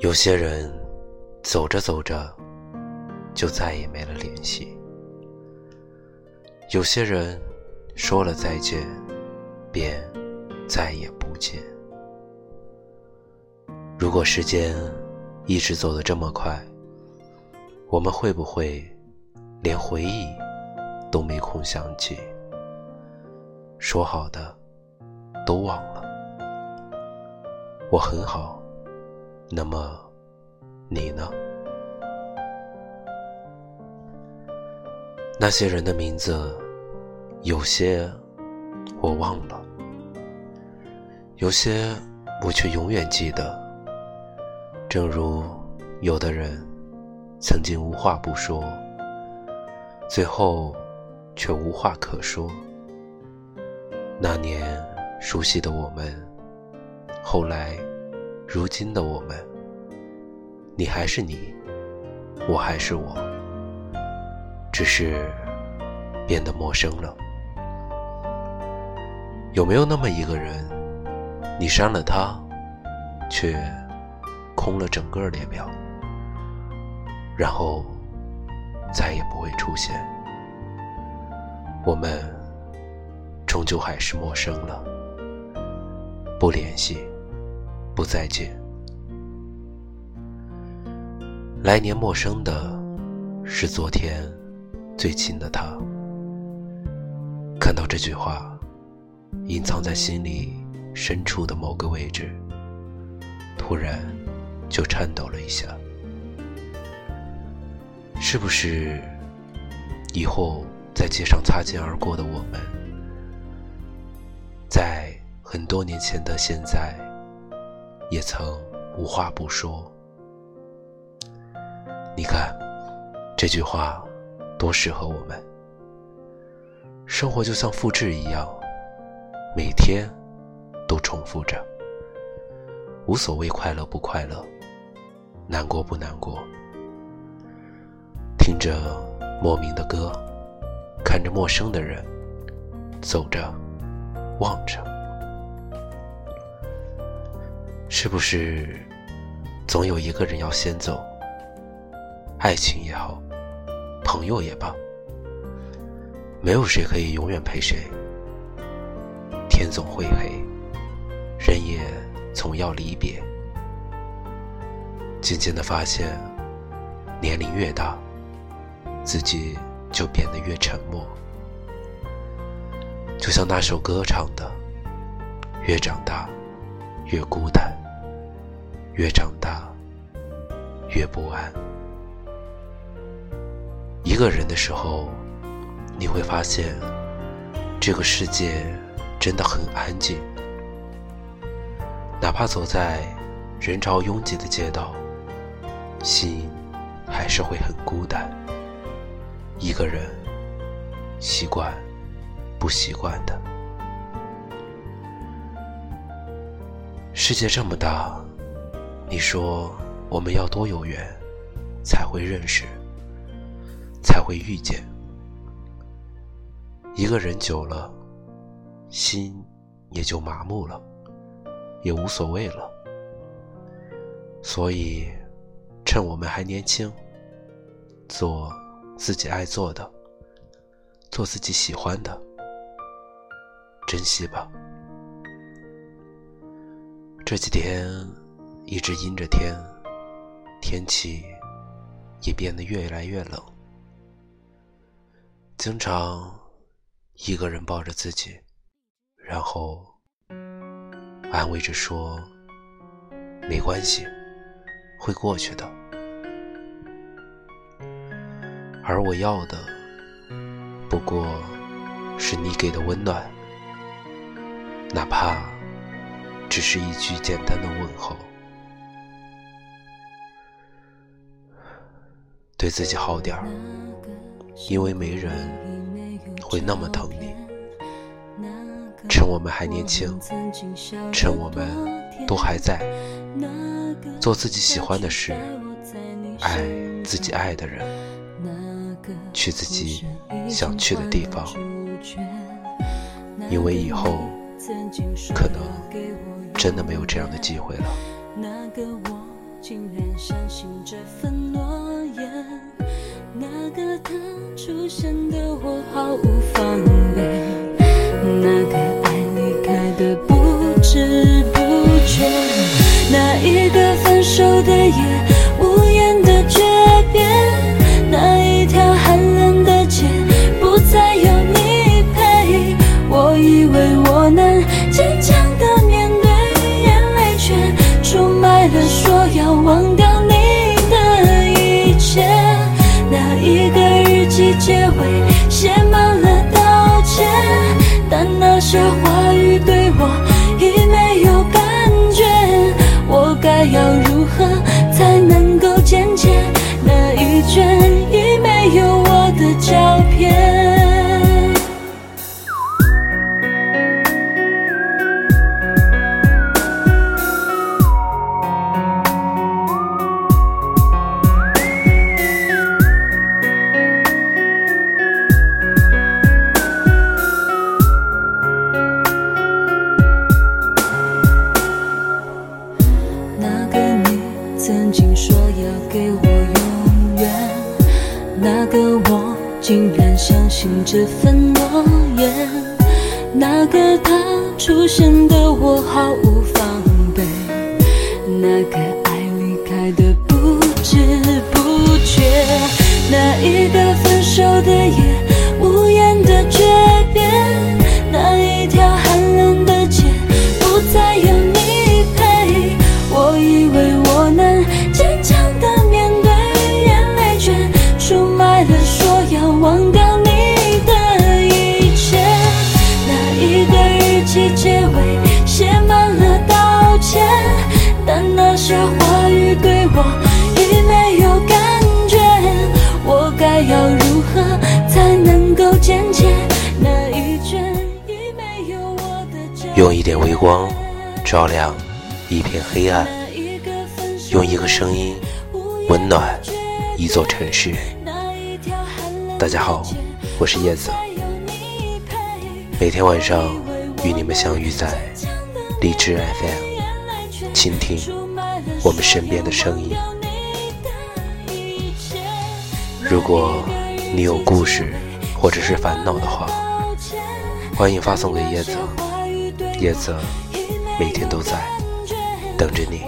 有些人走着走着就再也没了联系，有些人说了再见便再也不见。如果时间一直走得这么快，我们会不会连回忆都没空想起？说好的都忘了。我很好，那么你呢？那些人的名字，有些我忘了，有些我却永远记得。正如有的人曾经无话不说，最后却无话可说。那年熟悉的我们，后来如今的我们，你还是你，我还是我，只是变得陌生了。有没有那么一个人，你删了他，却空了整个列表，然后再也不会出现？我们。终究还是陌生了，不联系，不再见。来年陌生的是昨天最亲的他。看到这句话，隐藏在心里深处的某个位置，突然就颤抖了一下。是不是以后在街上擦肩而过的我们？在很多年前的现在，也曾无话不说。你看，这句话多适合我们。生活就像复制一样，每天都重复着，无所谓快乐不快乐，难过不难过。听着莫名的歌，看着陌生的人，走着。望着，是不是总有一个人要先走？爱情也好，朋友也罢，没有谁可以永远陪谁。天总会黑，人也总要离别。渐渐的发现，年龄越大，自己就变得越沉默。就像那首歌唱的：“越长大，越孤单；越长大，越不安。”一个人的时候，你会发现，这个世界真的很安静。哪怕走在人潮拥挤的街道，心还是会很孤单。一个人，习惯。不习惯的。世界这么大，你说我们要多有缘，才会认识，才会遇见。一个人久了，心也就麻木了，也无所谓了。所以，趁我们还年轻，做自己爱做的，做自己喜欢的。珍惜吧。这几天一直阴着天，天气也变得越来越冷。经常一个人抱着自己，然后安慰着说：“没关系，会过去的。”而我要的，不过是你给的温暖。哪怕只是一句简单的问候，对自己好点儿，因为没人会那么疼你。趁我们还年轻，趁我们都还在，做自己喜欢的事，爱自己爱的人，去自己想去的地方，因为以后。可能真的没有这样的机会了。眼。那个他出现的我毫无防备，那个爱离开的不知不觉，那一个分手的夜，给我永远，那个我竟然相信这份诺言，那个他出现的我毫无防备，那个一点微光照亮一片黑暗，用一个声音温暖一座城市。大家好，我是叶子，每天晚上与你们相遇在荔枝 FM，倾听我们身边的声音。如果你有故事或者是烦恼的话，欢迎发送给叶子，叶子每天都在等着你。